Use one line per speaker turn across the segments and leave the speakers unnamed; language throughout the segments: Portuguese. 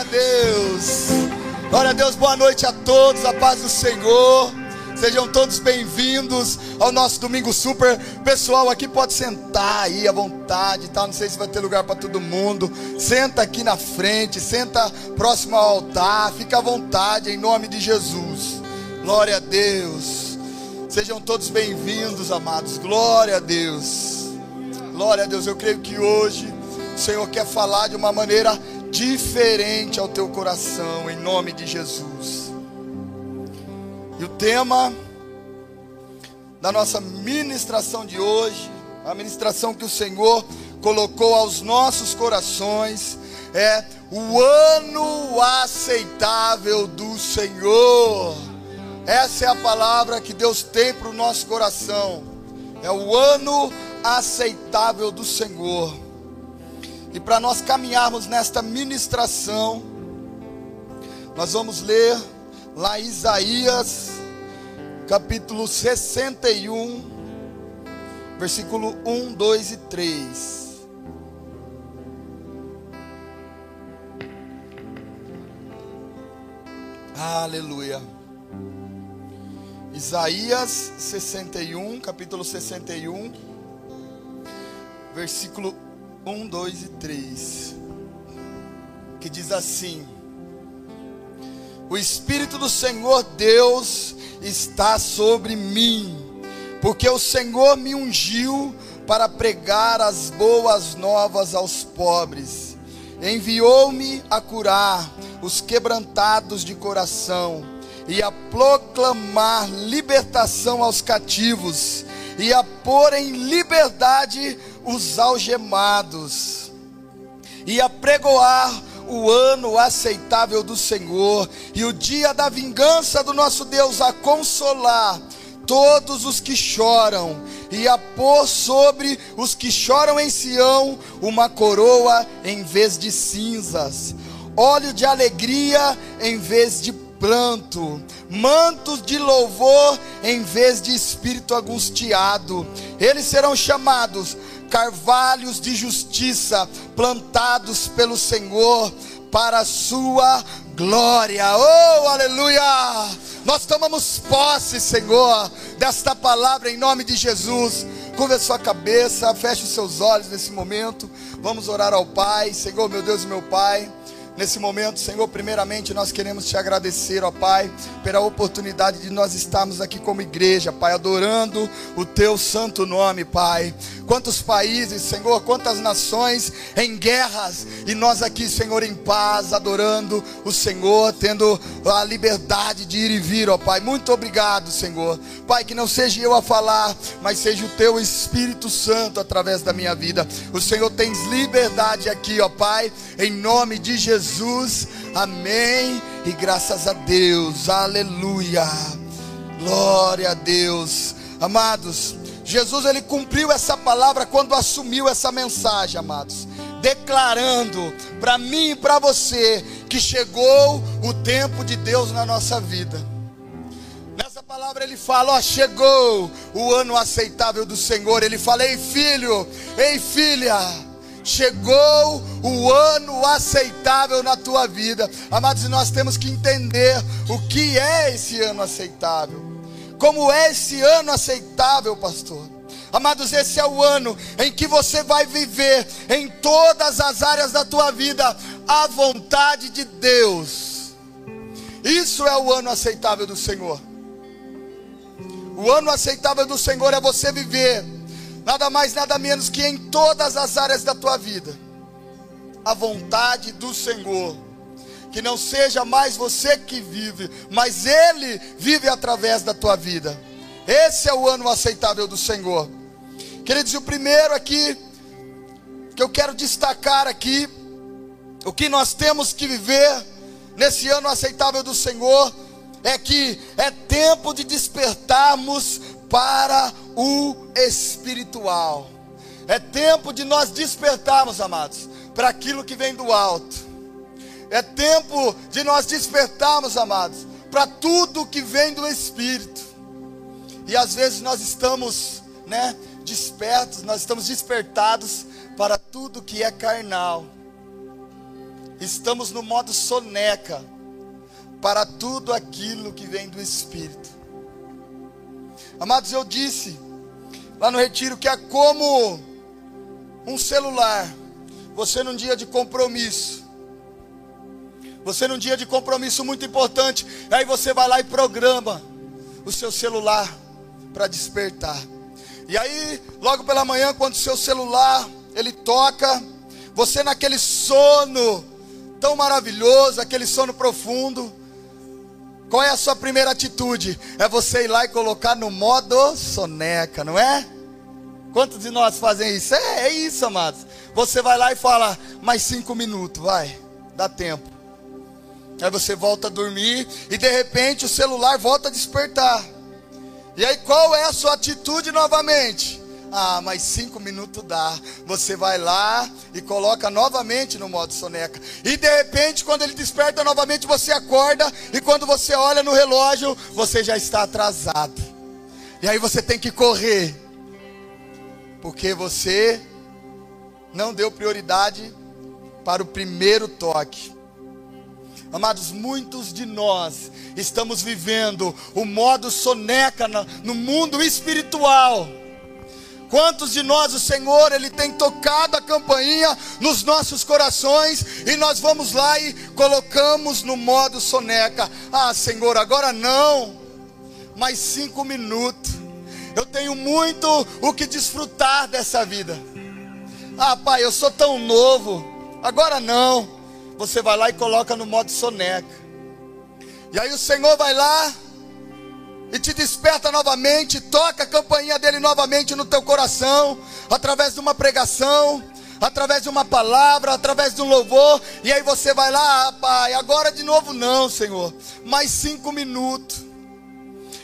Glória a Deus. Glória a Deus, boa noite a todos, a paz do Senhor. Sejam todos bem-vindos ao nosso domingo super. Pessoal, aqui pode sentar aí à vontade, tá? Não sei se vai ter lugar para todo mundo. Senta aqui na frente, senta próximo ao altar, fica à vontade em nome de Jesus. Glória a Deus. Sejam todos bem-vindos, amados. Glória a Deus. Glória a Deus. Eu creio que hoje o Senhor quer falar de uma maneira diferente ao teu coração, em nome de Jesus. E o tema da nossa ministração de hoje, a ministração que o Senhor colocou aos nossos corações, é o ano aceitável do Senhor. Essa é a palavra que Deus tem para o nosso coração. É o ano aceitável do Senhor. E para nós caminharmos nesta ministração, nós vamos ler lá Isaías, capítulo 61, versículo 1, 2 e 3. Aleluia. Isaías 61, capítulo 61, versículo 1, 2 e 3. Que diz assim: O Espírito do Senhor Deus está sobre mim, porque o Senhor me ungiu para pregar as boas novas aos pobres. Enviou-me a curar os quebrantados de coração e a proclamar libertação aos cativos e a pôr em liberdade os algemados e a pregoar o ano aceitável do Senhor e o dia da vingança do nosso Deus, a consolar todos os que choram e a pôr sobre os que choram em Sião uma coroa em vez de cinzas, óleo de alegria em vez de pranto, mantos de louvor em vez de espírito angustiado. Eles serão chamados carvalhos de justiça plantados pelo Senhor para a sua glória. Oh, aleluia! Nós tomamos posse, Senhor, desta palavra em nome de Jesus. Curva sua cabeça, feche os seus olhos nesse momento. Vamos orar ao Pai. Senhor, meu Deus e meu Pai. Nesse momento, Senhor, primeiramente nós queremos te agradecer, ó Pai, pela oportunidade de nós estarmos aqui como igreja, Pai, adorando o teu santo nome, Pai. Quantos países, Senhor, quantas nações em guerras e nós aqui, Senhor, em paz, adorando o Senhor, tendo a liberdade de ir e vir, ó Pai. Muito obrigado, Senhor. Pai, que não seja eu a falar, mas seja o teu Espírito Santo através da minha vida. O Senhor tem liberdade aqui, ó Pai, em nome de Jesus. Amém. E graças a Deus. Aleluia. Glória a Deus. Amados, Jesus ele cumpriu essa palavra quando assumiu essa mensagem, amados, declarando para mim e para você que chegou o tempo de Deus na nossa vida. Nessa palavra ele fala: ó, chegou o ano aceitável do Senhor. Ele fala: ei filho, ei filha, chegou o ano aceitável na tua vida. Amados, nós temos que entender o que é esse ano aceitável. Como é esse ano aceitável, pastor? Amados, esse é o ano em que você vai viver em todas as áreas da tua vida a vontade de Deus. Isso é o ano aceitável do Senhor. O ano aceitável do Senhor é você viver nada mais, nada menos que em todas as áreas da tua vida a vontade do Senhor que não seja mais você que vive, mas Ele vive através da tua vida. Esse é o ano aceitável do Senhor. Queridos, o primeiro aqui, que eu quero destacar aqui, o que nós temos que viver nesse ano aceitável do Senhor, é que é tempo de despertarmos para o espiritual. É tempo de nós despertarmos, amados, para aquilo que vem do alto. É tempo de nós despertarmos, amados, para tudo que vem do Espírito. E às vezes nós estamos, né, despertos, nós estamos despertados para tudo que é carnal. estamos no modo soneca para tudo aquilo que vem do Espírito. Amados, eu disse lá no retiro que é como um celular. Você num dia de compromisso. Você num dia de compromisso muito importante, aí você vai lá e programa o seu celular para despertar. E aí, logo pela manhã, quando o seu celular ele toca, você naquele sono tão maravilhoso, aquele sono profundo, qual é a sua primeira atitude? É você ir lá e colocar no modo soneca, não é? Quantos de nós fazem isso? É, é isso, amados. Você vai lá e fala, mais cinco minutos, vai, dá tempo. Aí você volta a dormir e de repente o celular volta a despertar. E aí qual é a sua atitude novamente? Ah, mais cinco minutos dá. Você vai lá e coloca novamente no modo soneca. E de repente, quando ele desperta novamente, você acorda. E quando você olha no relógio, você já está atrasado. E aí você tem que correr. Porque você não deu prioridade para o primeiro toque. Amados, muitos de nós estamos vivendo o modo soneca no mundo espiritual Quantos de nós o Senhor ele tem tocado a campainha nos nossos corações e nós vamos lá e colocamos no modo soneca. Ah, Senhor, agora não. Mais cinco minutos. Eu tenho muito o que desfrutar dessa vida. Ah, pai, eu sou tão novo. Agora não. Você vai lá e coloca no modo soneca. E aí o Senhor vai lá e te desperta novamente, toca a campainha dele novamente no teu coração, através de uma pregação, através de uma palavra, através de um louvor, e aí você vai lá, ah, pai, agora de novo não, Senhor, mais cinco minutos.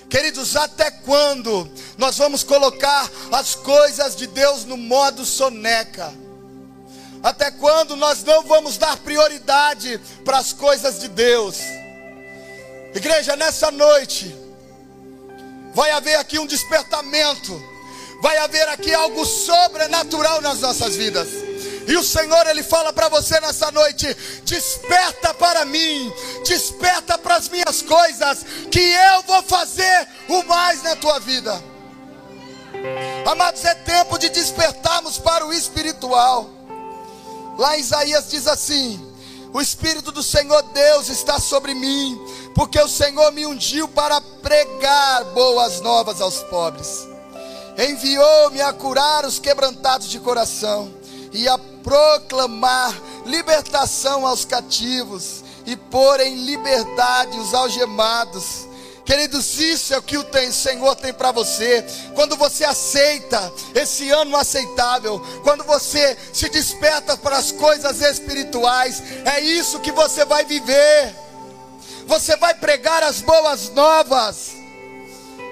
Queridos, até quando nós vamos colocar as coisas de Deus no modo soneca? Até quando nós não vamos dar prioridade para as coisas de Deus? Igreja, nessa noite, vai haver aqui um despertamento, vai haver aqui algo sobrenatural nas nossas vidas. E o Senhor, Ele fala para você nessa noite: desperta para mim, desperta para as minhas coisas, que eu vou fazer o mais na tua vida. Amados, é tempo de despertarmos para o espiritual. Lá Isaías diz assim: O Espírito do Senhor Deus está sobre mim, porque o Senhor me ungiu para pregar boas novas aos pobres. Enviou-me a curar os quebrantados de coração e a proclamar libertação aos cativos e pôr em liberdade os algemados. Queridos, isso é o que o Senhor tem para você. Quando você aceita esse ano aceitável, quando você se desperta para as coisas espirituais, é isso que você vai viver você vai pregar as boas novas,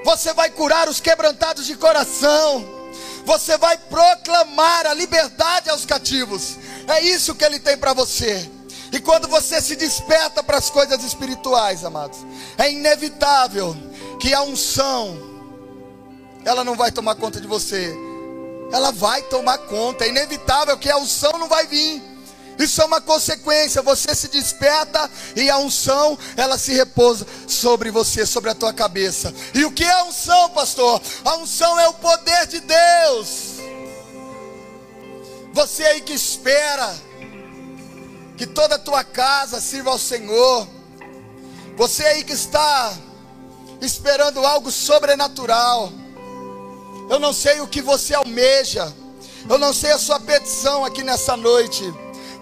você vai curar os quebrantados de coração, você vai proclamar a liberdade aos cativos. É isso que ele tem para você. E quando você se desperta para as coisas espirituais, amados, é inevitável que a unção ela não vai tomar conta de você. Ela vai tomar conta. É inevitável que a unção não vai vir. Isso é uma consequência. Você se desperta e a unção ela se repousa sobre você, sobre a tua cabeça. E o que é a unção, pastor? A unção é o poder de Deus. Você aí que espera que toda a tua casa sirva ao Senhor. Você aí que está esperando algo sobrenatural. Eu não sei o que você almeja. Eu não sei a sua petição aqui nessa noite.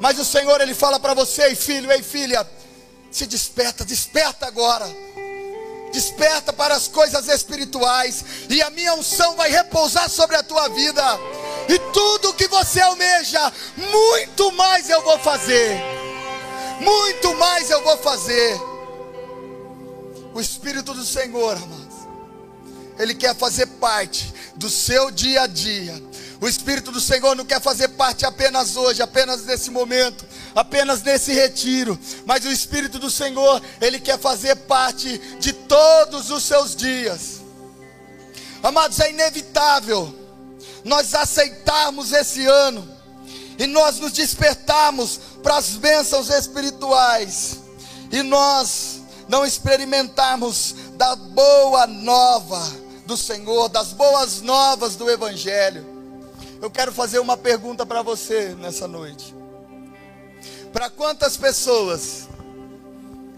Mas o Senhor ele fala para você, ei filho, ei filha, se desperta, desperta agora. Desperta para as coisas espirituais e a minha unção vai repousar sobre a tua vida. E tudo que você almeja, muito mais eu vou fazer. Muito mais eu vou fazer. O Espírito do Senhor, amados, Ele quer fazer parte do seu dia a dia o Espírito do Senhor não quer fazer parte apenas hoje, apenas nesse momento, apenas nesse retiro, mas o Espírito do Senhor, ele quer fazer parte de todos os seus dias. Amados, é inevitável nós aceitarmos esse ano e nós nos despertarmos para as bênçãos espirituais e nós não experimentarmos da boa nova do Senhor, das boas novas do Evangelho, eu quero fazer uma pergunta para você nessa noite. Para quantas pessoas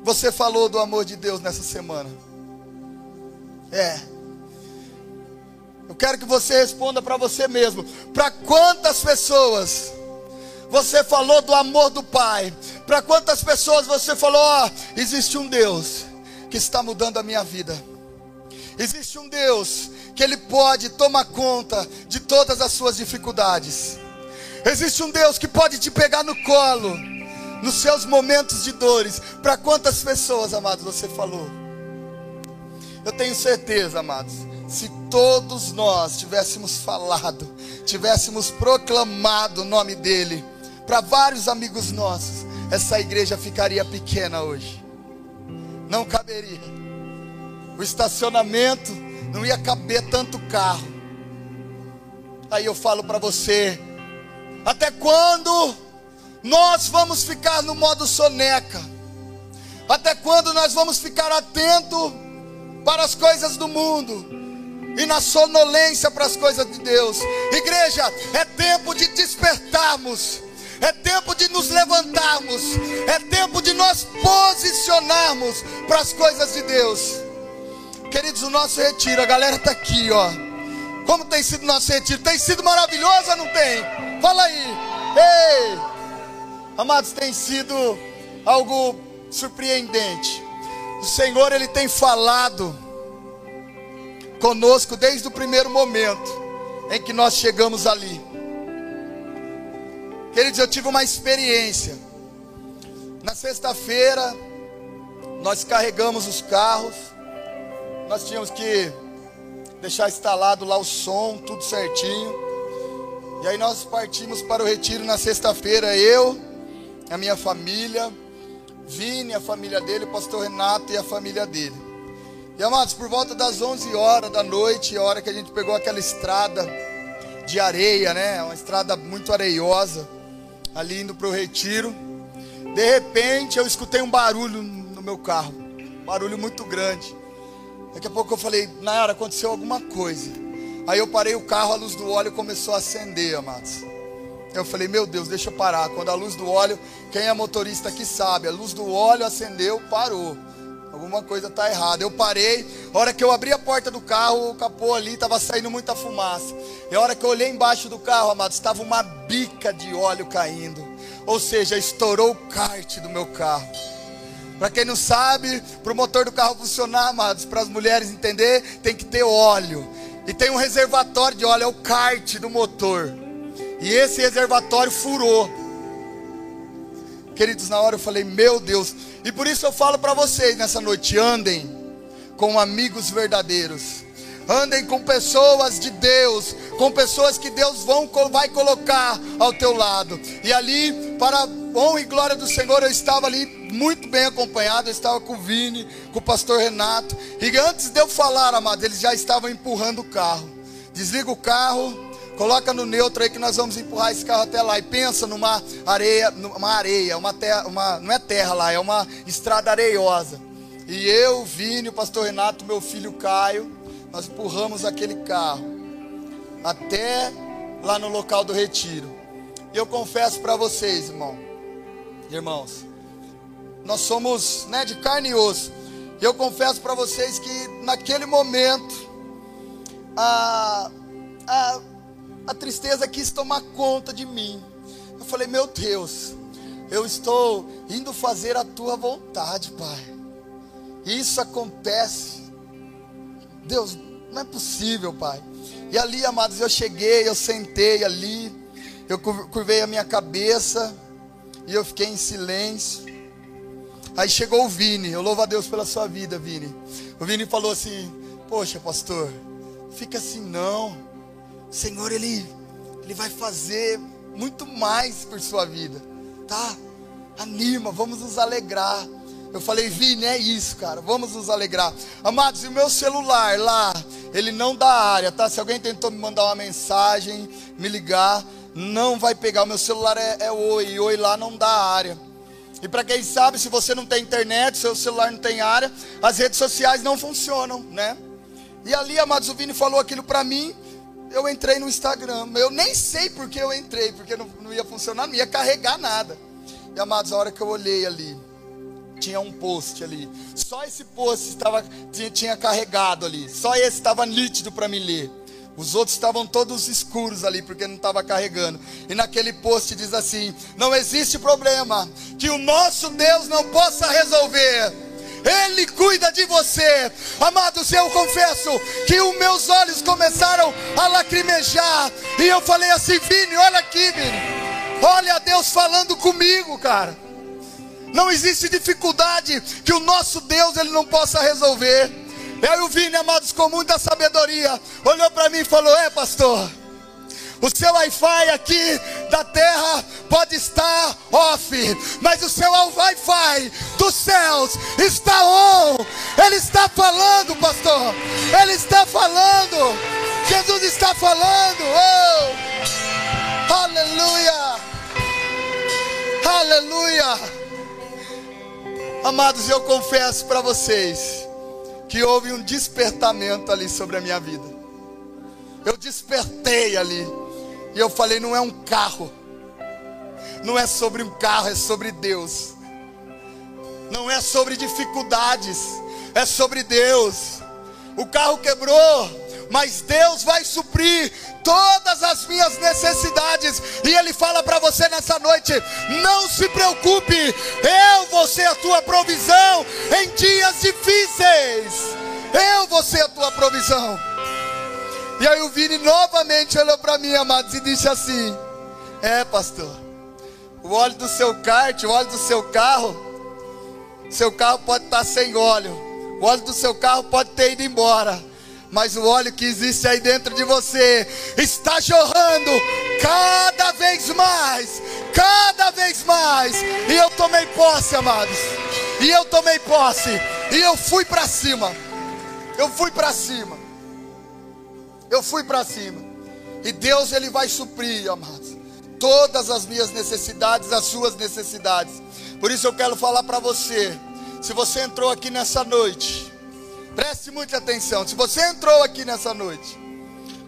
você falou do amor de Deus nessa semana? É. Eu quero que você responda para você mesmo. Para quantas pessoas você falou do amor do Pai? Para quantas pessoas você falou: ó, oh, existe um Deus que está mudando a minha vida. Existe um Deus que Ele pode tomar conta de todas as suas dificuldades. Existe um Deus que pode te pegar no colo, nos seus momentos de dores. Para quantas pessoas, amados, você falou? Eu tenho certeza, amados, se todos nós tivéssemos falado, tivéssemos proclamado o nome dEle para vários amigos nossos, essa igreja ficaria pequena hoje. Não caberia. O estacionamento não ia caber tanto carro. Aí eu falo para você: até quando nós vamos ficar no modo soneca? Até quando nós vamos ficar atento para as coisas do mundo e na sonolência para as coisas de Deus? Igreja, é tempo de despertarmos. É tempo de nos levantarmos, é tempo de nós posicionarmos para as coisas de Deus. Queridos, o nosso retiro, a galera está aqui, ó. Como tem sido o nosso retiro? Tem sido maravilhoso ou não tem? Fala aí. Ei! Amados, tem sido algo surpreendente. O Senhor, Ele tem falado conosco desde o primeiro momento em que nós chegamos ali. Queridos, eu tive uma experiência. Na sexta-feira, nós carregamos os carros nós tínhamos que deixar instalado lá o som, tudo certinho. E aí nós partimos para o retiro na sexta-feira, eu, a minha família, Vini, a família dele, o pastor Renato e a família dele. E amados, por volta das 11 horas da noite, a hora que a gente pegou aquela estrada de areia, né? Uma estrada muito areiosa, ali indo para o retiro. De repente eu escutei um barulho no meu carro, um barulho muito grande. Daqui a pouco eu falei, Nayara, aconteceu alguma coisa. Aí eu parei o carro, a luz do óleo começou a acender, amados. Eu falei, meu Deus, deixa eu parar. Quando a luz do óleo, quem é motorista aqui sabe, a luz do óleo acendeu, parou. Alguma coisa está errada. Eu parei, a hora que eu abri a porta do carro, o capô ali estava saindo muita fumaça. E a hora que eu olhei embaixo do carro, amados, estava uma bica de óleo caindo. Ou seja, estourou o kart do meu carro. Para quem não sabe, para o motor do carro funcionar, amados, para as mulheres entender, tem que ter óleo. E tem um reservatório de óleo, é o kart do motor. E esse reservatório furou. Queridos, na hora eu falei, meu Deus. E por isso eu falo para vocês nessa noite: andem com amigos verdadeiros. Andem com pessoas de Deus, com pessoas que Deus vão, vai colocar ao teu lado. E ali, para honra e glória do Senhor, eu estava ali muito bem acompanhado. Eu estava com o Vini, com o pastor Renato. E antes de eu falar, amado, eles já estavam empurrando o carro. Desliga o carro, coloca no neutro aí que nós vamos empurrar esse carro até lá. E pensa numa areia, numa areia, uma terra, uma, não é terra lá, é uma estrada areiosa. E eu, Vini, o pastor Renato, meu filho Caio nós empurramos aquele carro até lá no local do retiro. E eu confesso para vocês, irmão, irmãos, nós somos né, de carne e osso. Eu confesso para vocês que naquele momento a, a, a tristeza quis tomar conta de mim. Eu falei, meu Deus, eu estou indo fazer a tua vontade, Pai. Isso acontece Deus, não é possível, Pai. E ali, amados, eu cheguei, eu sentei ali, eu curvei a minha cabeça e eu fiquei em silêncio. Aí chegou o Vini, eu louvo a Deus pela sua vida, Vini. O Vini falou assim: Poxa, pastor, fica assim não. O Senhor, Ele, Ele vai fazer muito mais por sua vida, tá? Anima, vamos nos alegrar. Eu falei, Vini, é isso, cara, vamos nos alegrar. Amados, e o meu celular lá, ele não dá área, tá? Se alguém tentou me mandar uma mensagem, me ligar, não vai pegar. O meu celular é, é Oi, Oi lá não dá área. E para quem sabe, se você não tem internet, seu celular não tem área, as redes sociais não funcionam, né? E ali, amados, o Vini falou aquilo para mim. Eu entrei no Instagram. Eu nem sei porque eu entrei, porque não, não ia funcionar, não ia carregar nada. E amados, a hora que eu olhei ali, tinha um post ali. Só esse post estava, tinha, tinha carregado ali. Só esse estava nítido para me ler. Os outros estavam todos escuros ali, porque não estava carregando. E naquele post diz assim: Não existe problema que o nosso Deus não possa resolver. Ele cuida de você. Amados, eu confesso que os meus olhos começaram a lacrimejar. E eu falei assim: Vini, olha aqui, Vini. Olha Deus falando comigo, cara. Não existe dificuldade que o nosso Deus ele não possa resolver. E o Vini, amados, com muita sabedoria, olhou para mim e falou: É, pastor, o seu Wi-Fi aqui da terra pode estar off, mas o seu Wi-Fi dos céus está on. Ele está falando, pastor. Ele está falando. Jesus está falando. Oh! Aleluia! Aleluia! Amados, eu confesso para vocês que houve um despertamento ali sobre a minha vida. Eu despertei ali. E eu falei: não é um carro. Não é sobre um carro, é sobre Deus. Não é sobre dificuldades, é sobre Deus. O carro quebrou, mas Deus vai suprir todas as minhas necessidades. E Ele fala para você nessa noite: não se preocupe, eu vou ser a tua provisão em dias difíceis. Eu vou ser a tua provisão. E aí o Vini novamente olhou para mim, amados, e disse assim: É, pastor, o óleo do seu kart, o óleo do seu carro, seu carro pode estar sem óleo, o óleo do seu carro pode ter ido embora mas o óleo que existe aí dentro de você está jorrando cada vez mais, cada vez mais. E eu tomei posse, amados. E eu tomei posse. E eu fui para cima. Eu fui para cima. Eu fui para cima. E Deus ele vai suprir, amados, todas as minhas necessidades, as suas necessidades. Por isso eu quero falar para você, se você entrou aqui nessa noite, Preste muita atenção. Se você entrou aqui nessa noite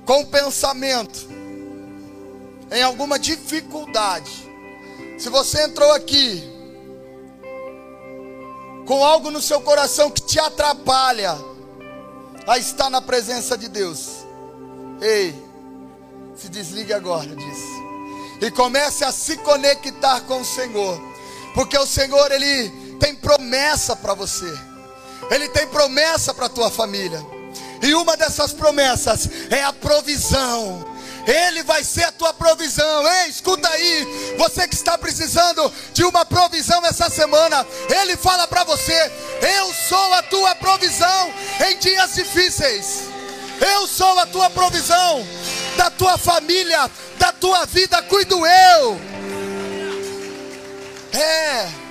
com um pensamento em alguma dificuldade, se você entrou aqui com algo no seu coração que te atrapalha a estar na presença de Deus, ei, se desligue agora disso e comece a se conectar com o Senhor, porque o Senhor ele tem promessa para você. Ele tem promessa para a tua família. E uma dessas promessas é a provisão. Ele vai ser a tua provisão. Ei, escuta aí, você que está precisando de uma provisão essa semana, ele fala para você: Eu sou a tua provisão em dias difíceis. Eu sou a tua provisão da tua família, da tua vida, cuido eu. É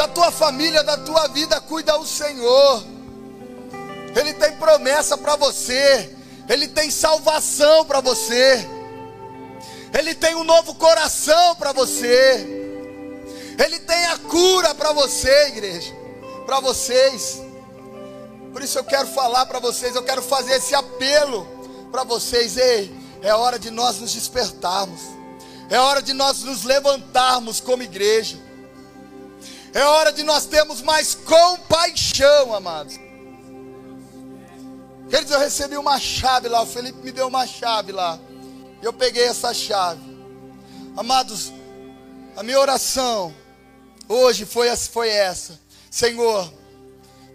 da tua família, da tua vida, cuida o Senhor. Ele tem promessa para você, Ele tem salvação para você, Ele tem um novo coração para você, Ele tem a cura para você, igreja, para vocês. Por isso eu quero falar para vocês, eu quero fazer esse apelo para vocês. Ei, é hora de nós nos despertarmos, é hora de nós nos levantarmos como igreja. É hora de nós termos mais compaixão, amados. Queridos, eu recebi uma chave lá. O Felipe me deu uma chave lá. E eu peguei essa chave. Amados, a minha oração hoje foi, foi essa: Senhor,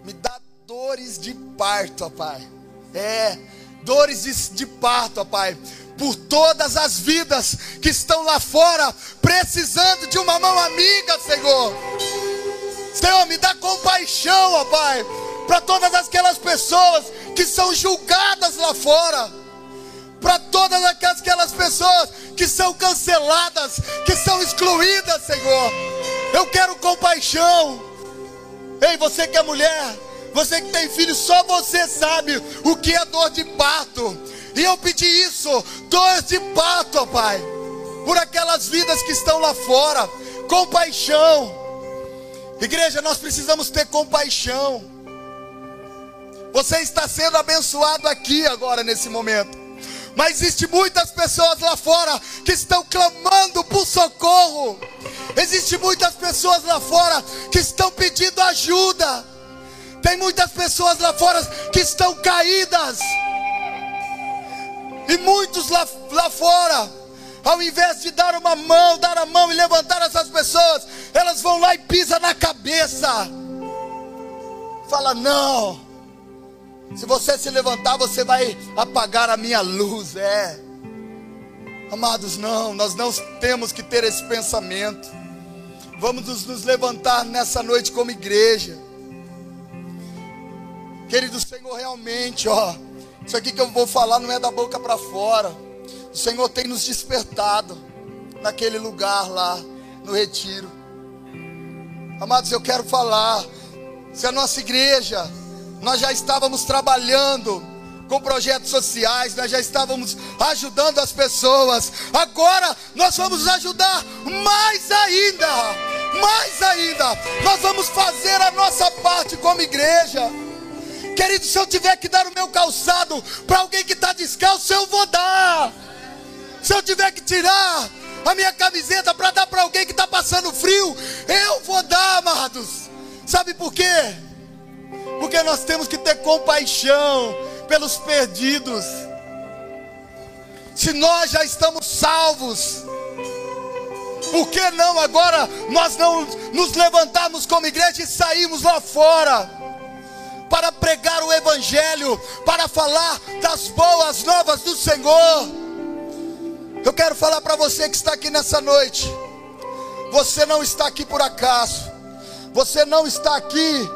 me dá dores de parto, ó Pai. É, dores de, de parto, ó Pai por todas as vidas que estão lá fora precisando de uma mão amiga, Senhor. Senhor, me dá compaixão, ó Pai, para todas aquelas pessoas que são julgadas lá fora, para todas aquelas pessoas que são canceladas, que são excluídas, Senhor. Eu quero compaixão. Ei, você que é mulher, você que tem filho, só você sabe o que é dor de parto. E eu pedi isso, dor de parto, ó Pai. por aquelas vidas que estão lá fora. Compaixão. Igreja, nós precisamos ter compaixão. Você está sendo abençoado aqui agora nesse momento. Mas existe muitas pessoas lá fora que estão clamando por socorro. Existe muitas pessoas lá fora que estão pedindo ajuda. Tem muitas pessoas lá fora que estão caídas. E muitos lá, lá fora, ao invés de dar uma mão, dar a mão e levantar essas pessoas, elas vão lá e pisam na cabeça. Fala, não. Se você se levantar, você vai apagar a minha luz. É. Amados, não, nós não temos que ter esse pensamento. Vamos nos, levantar nessa noite como igreja. Querido Senhor, realmente, ó, isso aqui que eu vou falar não é da boca para fora. O Senhor tem nos despertado naquele lugar lá, no retiro. Amados, eu quero falar. Se a nossa igreja, nós já estávamos trabalhando com projetos sociais, nós já estávamos ajudando as pessoas. Agora nós vamos ajudar mais ainda, mais ainda. Nós vamos fazer a nossa parte como igreja. Querido, se eu tiver que dar o meu calçado para alguém que está descalço, eu vou dar. Se eu tiver que tirar a minha camiseta para dar para alguém que está passando frio, eu vou dar, amados. Sabe por quê? Porque nós temos que ter compaixão pelos perdidos. Se nós já estamos salvos, por que não agora nós não nos levantarmos como igreja e sairmos lá fora? para pregar o Evangelho, para falar das boas novas do Senhor. Eu quero falar para você que está aqui nessa noite. Você não está aqui por acaso. Você não está aqui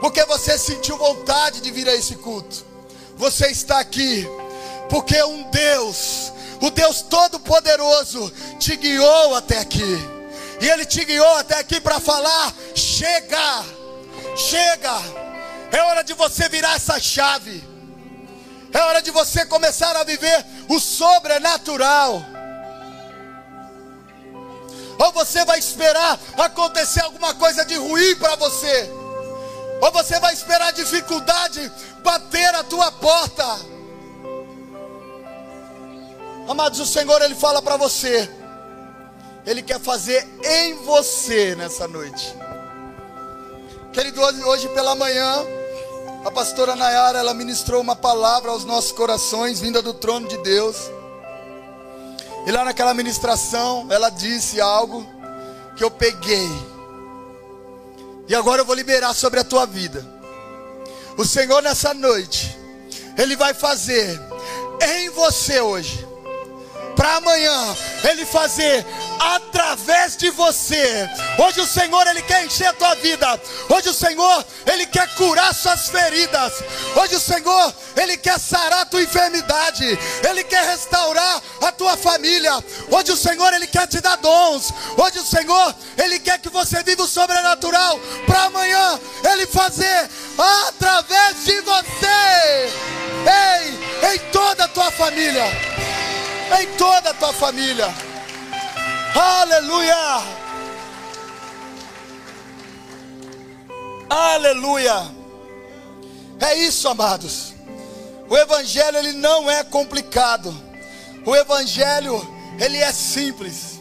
porque você sentiu vontade de vir a esse culto. Você está aqui porque um Deus, o Deus Todo-Poderoso, te guiou até aqui. E Ele te guiou até aqui para falar: chega, chega. É hora de você virar essa chave. É hora de você começar a viver o sobrenatural. Ou você vai esperar acontecer alguma coisa de ruim para você. Ou você vai esperar a dificuldade bater a tua porta. Amados, o Senhor ele fala para você. Ele quer fazer em você nessa noite. Querido, hoje pela manhã a pastora Nayara, ela ministrou uma palavra aos nossos corações, vinda do trono de Deus. E lá naquela ministração, ela disse algo que eu peguei. E agora eu vou liberar sobre a tua vida. O Senhor nessa noite, Ele vai fazer em você hoje para amanhã ele fazer através de você. Hoje o Senhor ele quer encher a tua vida. Hoje o Senhor ele quer curar suas feridas. Hoje o Senhor ele quer sarar a tua enfermidade. Ele quer restaurar a tua família. Hoje o Senhor ele quer te dar dons. Hoje o Senhor ele quer que você viva o sobrenatural para amanhã ele fazer através de você. Ei, em toda a tua família em toda a tua família. Aleluia! Aleluia! É isso, amados. O evangelho ele não é complicado. O evangelho ele é simples.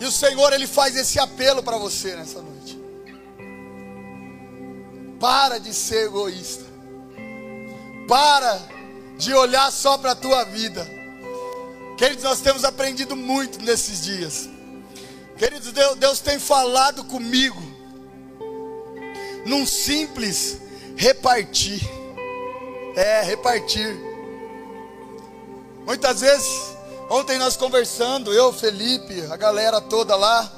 E o Senhor ele faz esse apelo para você nessa noite. Para de ser egoísta. Para de olhar só para a tua vida. Queridos, nós temos aprendido muito nesses dias. Queridos, Deus, Deus tem falado comigo num simples repartir. É, repartir. Muitas vezes, ontem nós conversando, eu, Felipe, a galera toda lá,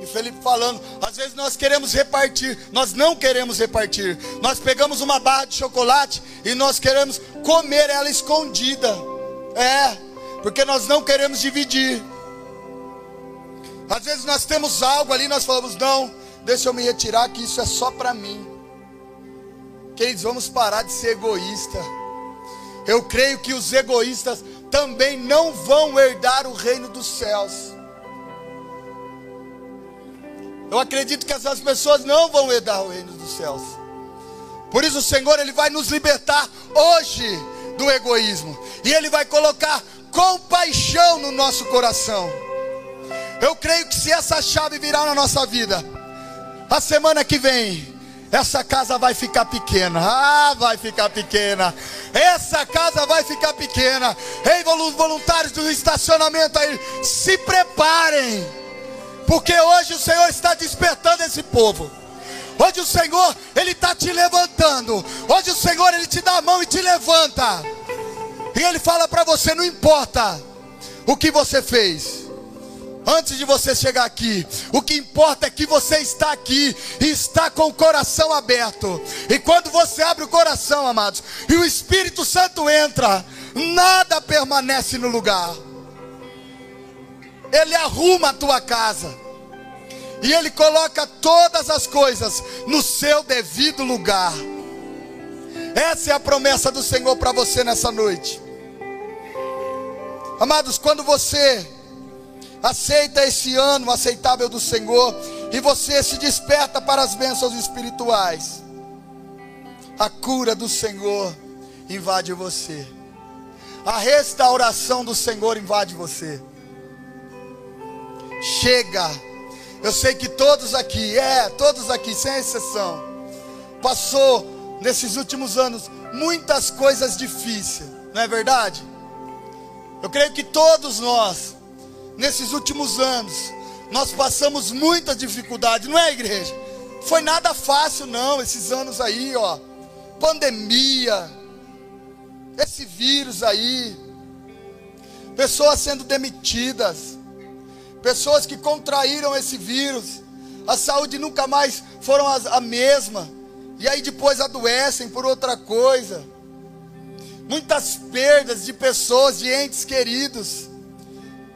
e Felipe falando, às vezes nós queremos repartir, nós não queremos repartir. Nós pegamos uma barra de chocolate e nós queremos comer ela escondida. É, porque nós não queremos dividir. Às vezes nós temos algo ali, nós falamos, não, deixa eu me retirar, que isso é só para mim. Queridos, vamos parar de ser egoísta. Eu creio que os egoístas também não vão herdar o reino dos céus. Eu acredito que essas pessoas não vão herdar o reino dos céus. Por isso o Senhor ele vai nos libertar hoje do egoísmo e ele vai colocar compaixão no nosso coração. Eu creio que se essa chave virar na nossa vida, a semana que vem essa casa vai ficar pequena. Ah, vai ficar pequena. Essa casa vai ficar pequena. Ei, voluntários do estacionamento aí, se preparem. Porque hoje o Senhor está despertando esse povo. Hoje o Senhor, Ele está te levantando. Hoje o Senhor, Ele te dá a mão e te levanta. E Ele fala para você: não importa o que você fez. Antes de você chegar aqui, o que importa é que você está aqui e está com o coração aberto. E quando você abre o coração, amados, e o Espírito Santo entra, nada permanece no lugar. Ele arruma a tua casa. E Ele coloca todas as coisas no seu devido lugar. Essa é a promessa do Senhor para você nessa noite. Amados, quando você aceita esse ano aceitável do Senhor e você se desperta para as bênçãos espirituais, a cura do Senhor invade você, a restauração do Senhor invade você. Chega. Eu sei que todos aqui, é, todos aqui, sem exceção, passou nesses últimos anos muitas coisas difíceis, não é verdade? Eu creio que todos nós, nesses últimos anos, nós passamos muita dificuldade, não é, igreja? Foi nada fácil, não, esses anos aí, ó. Pandemia, esse vírus aí, pessoas sendo demitidas, pessoas que contraíram esse vírus, a saúde nunca mais foram a mesma, e aí depois adoecem por outra coisa. Muitas perdas de pessoas, de entes queridos,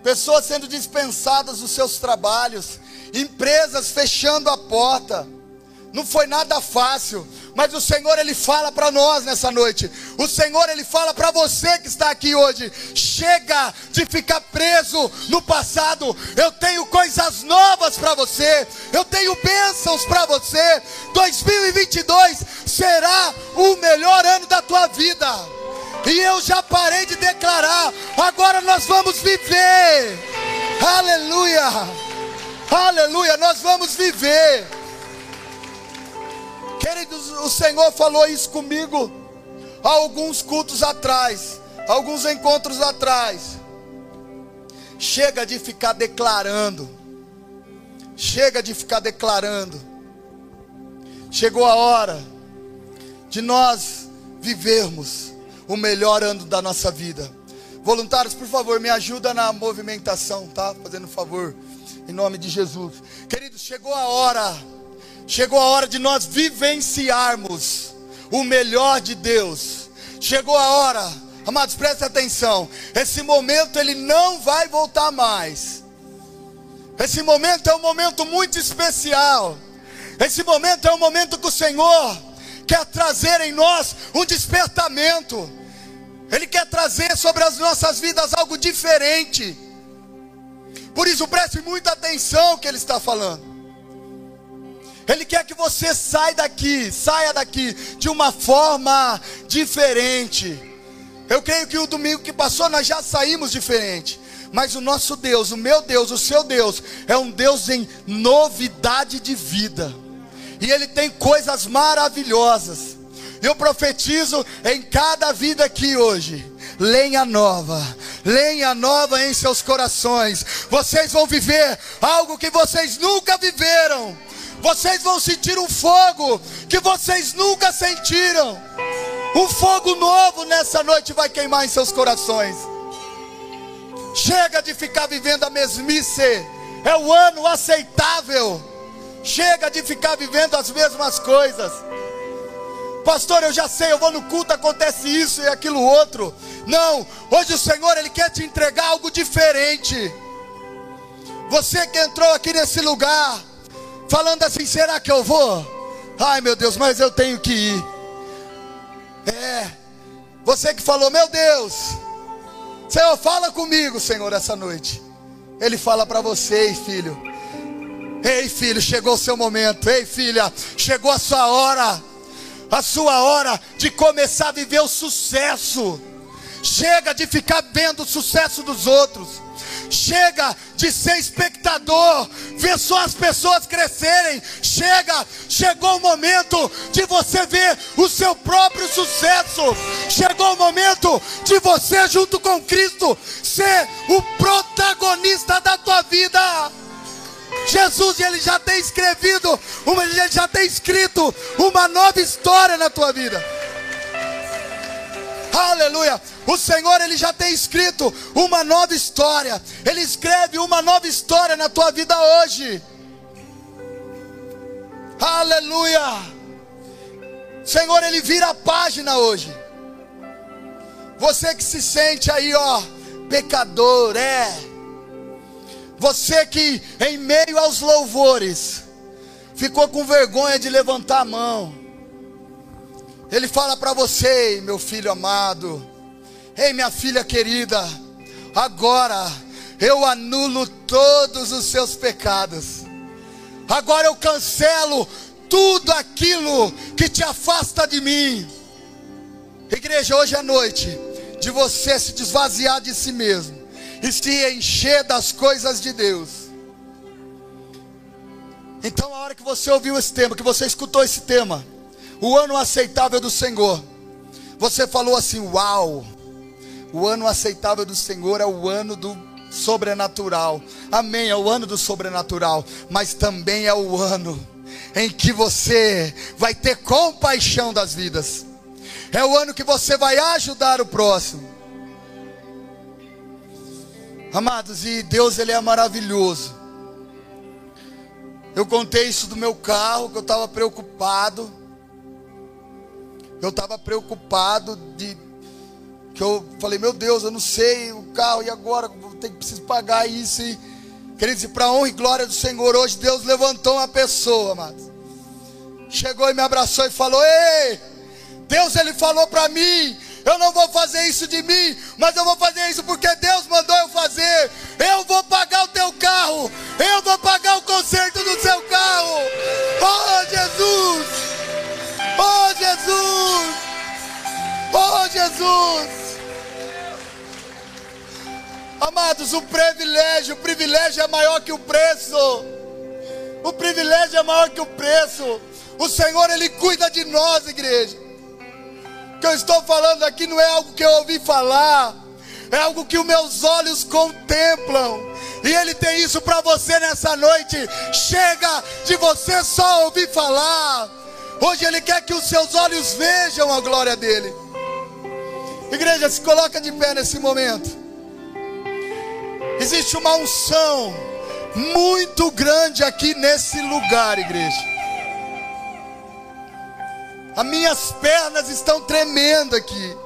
pessoas sendo dispensadas dos seus trabalhos, empresas fechando a porta. Não foi nada fácil, mas o Senhor ele fala para nós nessa noite. O Senhor ele fala para você que está aqui hoje. Chega de ficar preso no passado. Eu tenho coisas novas para você. Eu tenho bênçãos para você. 2022 será o melhor ano da tua vida. E eu já parei de declarar. Agora nós vamos viver. Aleluia. Aleluia, nós vamos viver. Queridos, o Senhor falou isso comigo há alguns cultos atrás, alguns encontros atrás. Chega de ficar declarando. Chega de ficar declarando. Chegou a hora de nós vivermos o melhor ano da nossa vida. Voluntários, por favor, me ajuda na movimentação, tá? Fazendo favor, em nome de Jesus. Queridos, chegou a hora Chegou a hora de nós vivenciarmos o melhor de Deus. Chegou a hora, amados, prestem atenção. Esse momento ele não vai voltar mais. Esse momento é um momento muito especial. Esse momento é um momento que o Senhor quer trazer em nós um despertamento. Ele quer trazer sobre as nossas vidas algo diferente. Por isso preste muita atenção que ele está falando. Ele quer que você saia daqui, saia daqui de uma forma diferente. Eu creio que o domingo que passou nós já saímos diferente. Mas o nosso Deus, o meu Deus, o seu Deus, é um Deus em novidade de vida. E Ele tem coisas maravilhosas. Eu profetizo em cada vida aqui hoje. Lenha nova, lenha nova em seus corações. Vocês vão viver algo que vocês nunca viveram vocês vão sentir um fogo que vocês nunca sentiram. Um fogo novo nessa noite vai queimar em seus corações. Chega de ficar vivendo a mesmice. É o ano aceitável. Chega de ficar vivendo as mesmas coisas. Pastor, eu já sei, eu vou no culto, acontece isso e aquilo outro. Não, hoje o Senhor ele quer te entregar algo diferente. Você que entrou aqui nesse lugar, falando assim: será que eu vou? Ai meu Deus, mas eu tenho que ir. É, você que falou, meu Deus, Senhor, fala comigo, Senhor, essa noite. Ele fala para você, filho. Ei, filho, chegou o seu momento. Ei, filha, chegou a sua hora. A sua hora de começar a viver o sucesso. Chega de ficar vendo o sucesso dos outros. Chega de ser espectador, ver só as pessoas crescerem. Chega, chegou o momento de você ver o seu próprio sucesso. Chegou o momento de você, junto com Cristo, ser o protagonista da tua vida. Jesus, ele já tem escrevido, ele já tem escrito uma nova história na tua vida. Aleluia. O Senhor ele já tem escrito uma nova história. Ele escreve uma nova história na tua vida hoje. Aleluia. Senhor, ele vira a página hoje. Você que se sente aí, ó, pecador, é. Você que em meio aos louvores ficou com vergonha de levantar a mão. Ele fala para você, meu filho amado, ei minha filha querida, agora eu anulo todos os seus pecados. Agora eu cancelo tudo aquilo que te afasta de mim. Igreja, hoje à noite, de você se desvaziar de si mesmo e se encher das coisas de Deus. Então, a hora que você ouviu esse tema, que você escutou esse tema, o ano aceitável do Senhor. Você falou assim: Uau! O ano aceitável do Senhor é o ano do sobrenatural. Amém. É o ano do sobrenatural. Mas também é o ano em que você vai ter compaixão das vidas. É o ano que você vai ajudar o próximo. Amados, e Deus ele é maravilhoso. Eu contei isso do meu carro, que eu estava preocupado. Eu estava preocupado de que eu falei, meu Deus, eu não sei o carro e agora ter que preciso pagar isso e para honra e glória do Senhor, hoje Deus levantou uma pessoa, amados. Chegou e me abraçou e falou: "Ei, Deus ele falou para mim, eu não vou fazer isso de mim, mas eu vou fazer isso porque Deus mandou eu fazer. Amados, o privilégio, o privilégio é maior que o preço. O privilégio é maior que o preço. O Senhor, Ele cuida de nós, igreja. O que eu estou falando aqui não é algo que eu ouvi falar, é algo que os meus olhos contemplam. E Ele tem isso para você nessa noite. Chega de você só ouvir falar. Hoje Ele quer que os seus olhos vejam a glória dEle. Igreja, se coloca de pé nesse momento. Existe uma unção muito grande aqui nesse lugar, igreja. As minhas pernas estão tremendo aqui.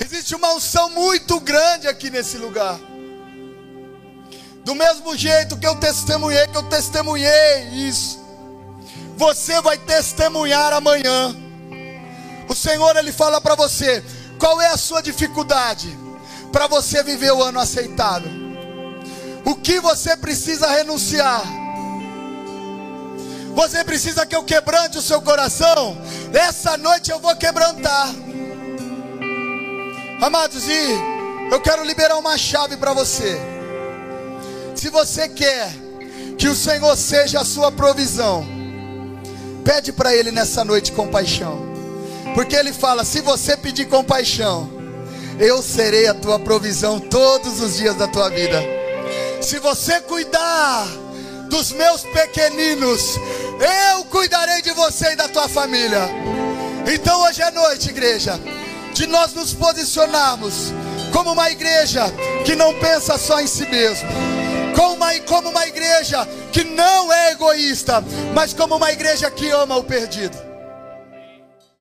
Existe uma unção muito grande aqui nesse lugar. Do mesmo jeito que eu testemunhei, que eu testemunhei isso. Você vai testemunhar amanhã. O Senhor ele fala para você, qual é a sua dificuldade para você viver o ano aceitável? O que você precisa renunciar? Você precisa que eu quebrante o seu coração? Essa noite eu vou quebrantar. Amados, e eu quero liberar uma chave para você. Se você quer que o Senhor seja a sua provisão, Pede para Ele nessa noite compaixão. Porque Ele fala: se você pedir compaixão, eu serei a tua provisão todos os dias da tua vida. Se você cuidar dos meus pequeninos, eu cuidarei de você e da tua família. Então hoje é noite, igreja, de nós nos posicionarmos como uma igreja que não pensa só em si mesmo como uma, como uma igreja que não é egoísta, mas como uma igreja que ama o perdido.